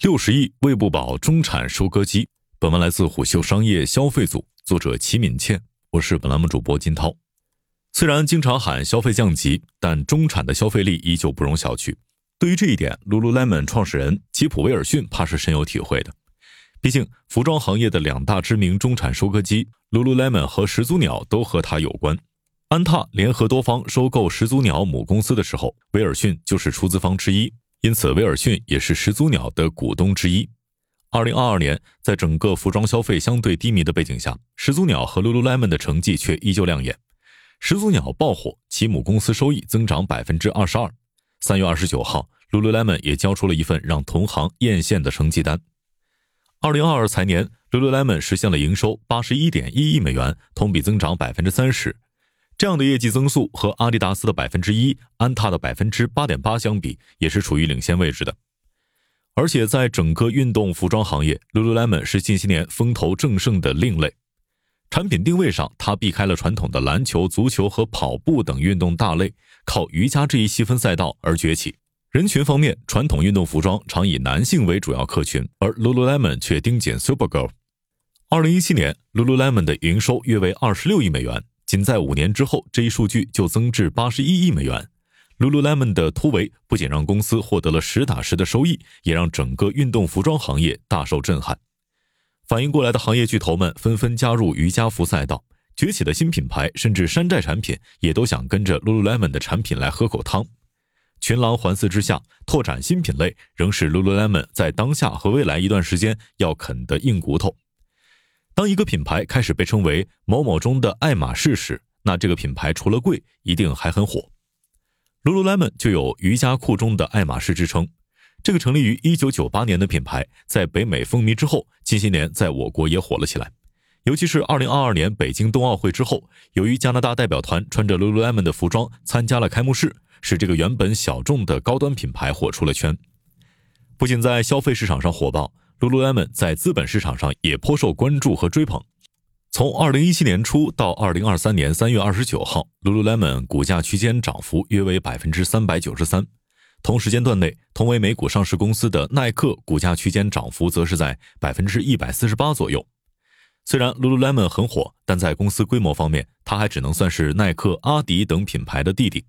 六十亿喂不饱中产收割机。本文来自虎嗅商业消费组，作者齐敏倩，我是本栏目主播金涛。虽然经常喊消费降级，但中产的消费力依旧不容小觑。对于这一点，Lululemon 创始人吉普威尔逊怕是深有体会的。毕竟，服装行业的两大知名中产收割机 Lululemon 和始祖鸟都和他有关。安踏联合多方收购始祖鸟母公司的时候，威尔逊就是出资方之一。因此，威尔逊也是始祖鸟的股东之一。二零二二年，在整个服装消费相对低迷的背景下，始祖鸟和 Lululemon 的成绩却依旧亮眼。始祖鸟爆火，其母公司收益增长百分之二十二。三月二十九号，Lululemon 也交出了一份让同行艳羡的成绩单。二零二二财年，Lululemon 实现了营收八十一点一亿美元，同比增长百分之三十。这样的业绩增速和阿迪达斯的百分之一、安踏的百分之八点八相比，也是处于领先位置的。而且，在整个运动服装行业，Lululemon 是近些年风头正盛的另类。产品定位上，它避开了传统的篮球、足球和跑步等运动大类，靠瑜伽这一细分赛道而崛起。人群方面，传统运动服装常以男性为主要客群，而 Lululemon 却盯紧 Supergirl。二零一七年，Lululemon 的营收约为二十六亿美元。仅在五年之后，这一数据就增至八十一亿美元。Lululemon 的突围不仅让公司获得了实打实的收益，也让整个运动服装行业大受震撼。反应过来的行业巨头们纷纷加入瑜伽服赛道，崛起的新品牌甚至山寨产品也都想跟着 Lululemon 的产品来喝口汤。群狼环伺之下，拓展新品类仍是 Lululemon 在当下和未来一段时间要啃的硬骨头。当一个品牌开始被称为某某中的爱马仕时，那这个品牌除了贵，一定还很火。Lululemon 就有瑜伽裤中的爱马仕之称。这个成立于1998年的品牌，在北美风靡之后，近些年在我国也火了起来。尤其是2022年北京冬奥会之后，由于加拿大代表团穿着 Lululemon 的服装参加了开幕式，使这个原本小众的高端品牌火出了圈。不仅在消费市场上火爆。Lululemon 在资本市场上也颇受关注和追捧。从二零一七年初到二零二三年三月二十九号，Lululemon 股价区间涨幅约为百分之三百九十三。同时间段内，同为美股上市公司的耐克股价区间涨幅则是在百分之一百四十八左右。虽然 Lululemon 很火，但在公司规模方面，它还只能算是耐克、阿迪等品牌的弟弟。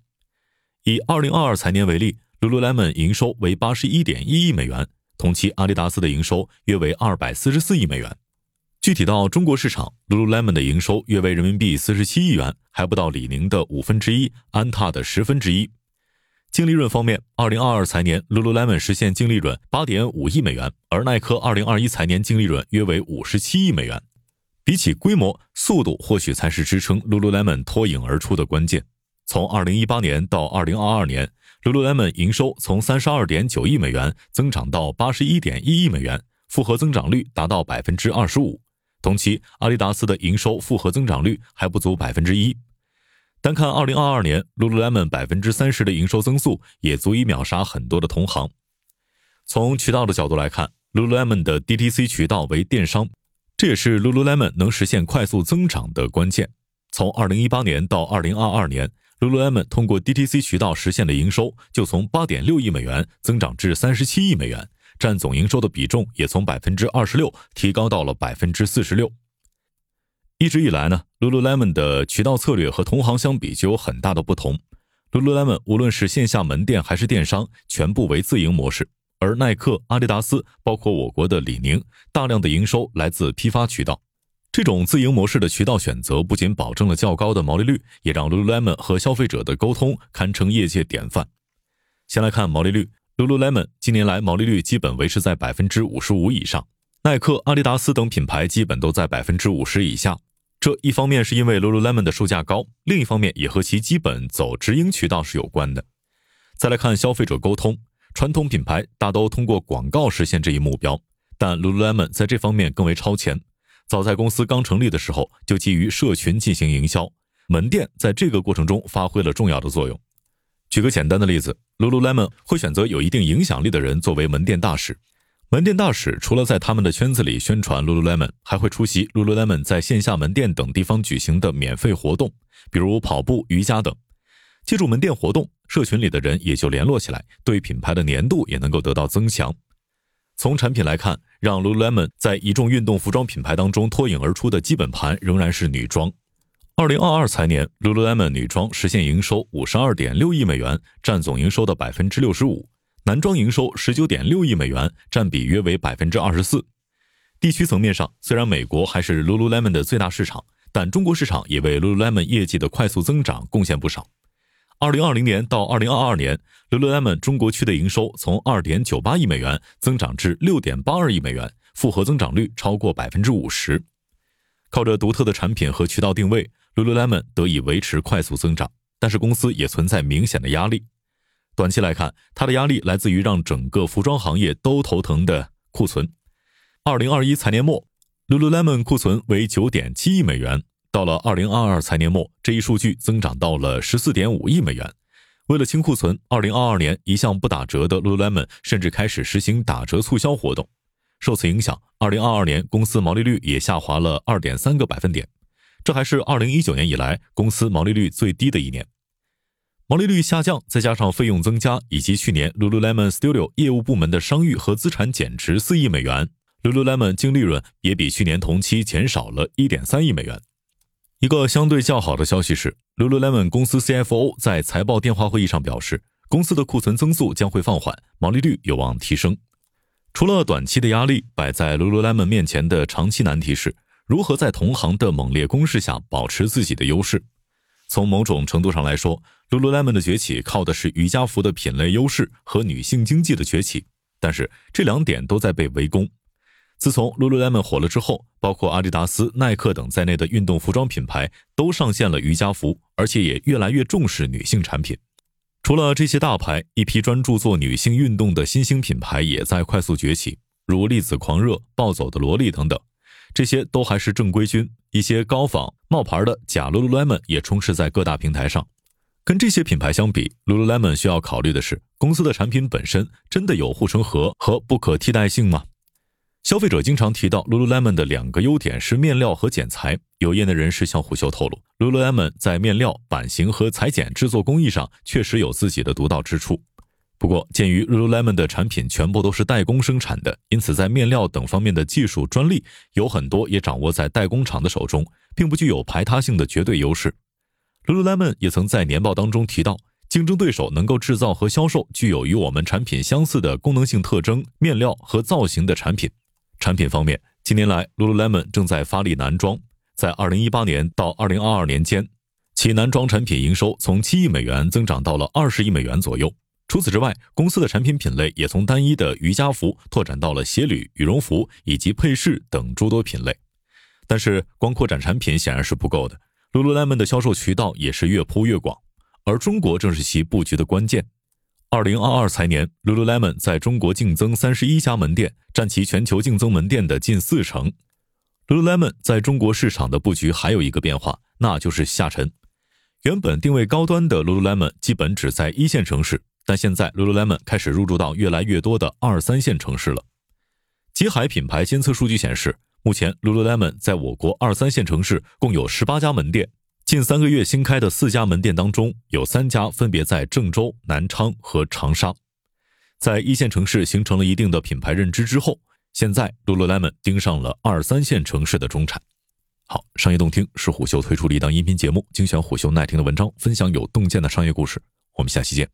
以二零二二财年为例，Lululemon 营收为八十一点一亿美元。同期，阿迪达斯的营收约为二百四十四亿美元。具体到中国市场，Lululemon 的营收约为人民币四十七亿元，还不到李宁的五分之一，安踏的十分之一。净利润方面，二零二二财年，Lululemon 实现净利润八点五亿美元，而耐克二零二一财年净利润约为五十七亿美元。比起规模，速度或许才是支撑 Lululemon 脱颖而出的关键。从二零一八年到二零二二年。Lululemon 营收从三十二点九亿美元增长到八十一点一亿美元，复合增长率达到百分之二十五。同期，阿迪达斯的营收复合增长率还不足百分之一。单看二零二二年，Lululemon 百分之三十的营收增速也足以秒杀很多的同行。从渠道的角度来看，Lululemon 的 DTC 渠道为电商，这也是 Lululemon 能实现快速增长的关键。从二零一八年到二零二二年。Lululemon 通过 DTC 渠道实现的营收就从八点六亿美元增长至三十七亿美元，占总营收的比重也从百分之二十六提高到了百分之四十六。一直以来呢，Lululemon 的渠道策略和同行相比就有很大的不同。Lululemon 无论是线下门店还是电商，全部为自营模式，而耐克、阿迪达斯，包括我国的李宁，大量的营收来自批发渠道。这种自营模式的渠道选择不仅保证了较高的毛利率，也让 Lululemon 和消费者的沟通堪称业界典范。先来看毛利率，Lululemon 近年来毛利率基本维持在百分之五十五以上，耐克、阿迪达斯等品牌基本都在百分之五十以下。这一方面是因为 Lululemon 的售价高，另一方面也和其基本走直营渠道是有关的。再来看消费者沟通，传统品牌大都通过广告实现这一目标，但 Lululemon 在这方面更为超前。早在公司刚成立的时候，就基于社群进行营销，门店在这个过程中发挥了重要的作用。举个简单的例子，Lululemon 会选择有一定影响力的人作为门店大使。门店大使除了在他们的圈子里宣传 Lululemon，还会出席 Lululemon 在线下门店等地方举行的免费活动，比如跑步、瑜伽等。借助门店活动，社群里的人也就联络起来，对品牌的粘度也能够得到增强。从产品来看，让 Lululemon 在一众运动服装品牌当中脱颖而出的基本盘仍然是女装。二零二二财年，Lululemon 女装实现营收五十二点六亿美元，占总营收的百分之六十五；男装营收十九点六亿美元，占比约为百分之二十四。地区层面上，虽然美国还是 Lululemon 的最大市场，但中国市场也为 Lululemon 业绩的快速增长贡献不少。二零二零年到二零二二年，Lululemon 中国区的营收从二点九八亿美元增长至六点八二亿美元，复合增长率超过百分之五十。靠着独特的产品和渠道定位。Lululemon 得以维持快速增长，但是公司也存在明显的压力。短期来看，它的压力来自于让整个服装行业都头疼的库存。二零二一财年末，Lululemon 库存为九点七亿美元，到了二零二二财年末，这一数据增长到了十四点五亿美元。为了清库存，二零二二年一向不打折的 Lululemon 甚至开始实行打折促销活动。受此影响，二零二二年公司毛利率也下滑了二点三个百分点。这还是二零一九年以来公司毛利率最低的一年，毛利率下降，再加上费用增加，以及去年 Lululemon Studio 业务部门的商誉和资产减值四亿美元，Lululemon 净利润也比去年同期减少了一点三亿美元。一个相对较好的消息是，Lululemon 公司 CFO 在财报电话会议上表示，公司的库存增速将会放缓，毛利率有望提升。除了短期的压力，摆在 Lululemon 面前的长期难题是。如何在同行的猛烈攻势下保持自己的优势？从某种程度上来说，Lululemon 的崛起靠的是瑜伽服的品类优势和女性经济的崛起，但是这两点都在被围攻。自从 Lululemon 火了之后，包括阿迪达斯、耐克等在内的运动服装品牌都上线了瑜伽服，而且也越来越重视女性产品。除了这些大牌，一批专注做女性运动的新兴品牌也在快速崛起，如粒子狂热、暴走的萝莉等等。这些都还是正规军，一些高仿冒牌的假 Lululemon 也充斥在各大平台上。跟这些品牌相比，Lululemon 需要考虑的是，公司的产品本身真的有护城河和不可替代性吗？消费者经常提到 Lululemon 的两个优点是面料和剪裁。有业内人士向虎嗅透露，Lululemon 在面料、版型和裁剪制作工艺上确实有自己的独到之处。不过，鉴于 Lululemon 的产品全部都是代工生产的，因此在面料等方面的技术专利有很多也掌握在代工厂的手中，并不具有排他性的绝对优势。Lululemon 也曾在年报当中提到，竞争对手能够制造和销售具有与我们产品相似的功能性特征、面料和造型的产品。产品方面，近年来 Lululemon 正在发力男装，在2018年到2022年间，其男装产品营收从7亿美元增长到了20亿美元左右。除此之外，公司的产品品类也从单一的瑜伽服拓展到了鞋履、羽绒服以及配饰等诸多品类。但是，光扩展产品显然是不够的。Lululemon 的销售渠道也是越铺越广，而中国正是其布局的关键。二零二二财年，Lululemon 在中国净增三十一家门店，占其全球净增门店的近四成。Lululemon 在中国市场的布局还有一个变化，那就是下沉。原本定位高端的 Lululemon 基本只在一线城市。但现在，Lululemon 开始入驻到越来越多的二三线城市了。极海品牌监测数据显示，目前 Lululemon 在我国二三线城市共有十八家门店。近三个月新开的四家门店当中，有三家分别在郑州、南昌和长沙。在一线城市形成了一定的品牌认知之后，现在 Lululemon 盯上了二三线城市的中产。好，商业洞听是虎嗅推出的一档音频节目，精选虎嗅耐听的文章，分享有洞见的商业故事。我们下期见。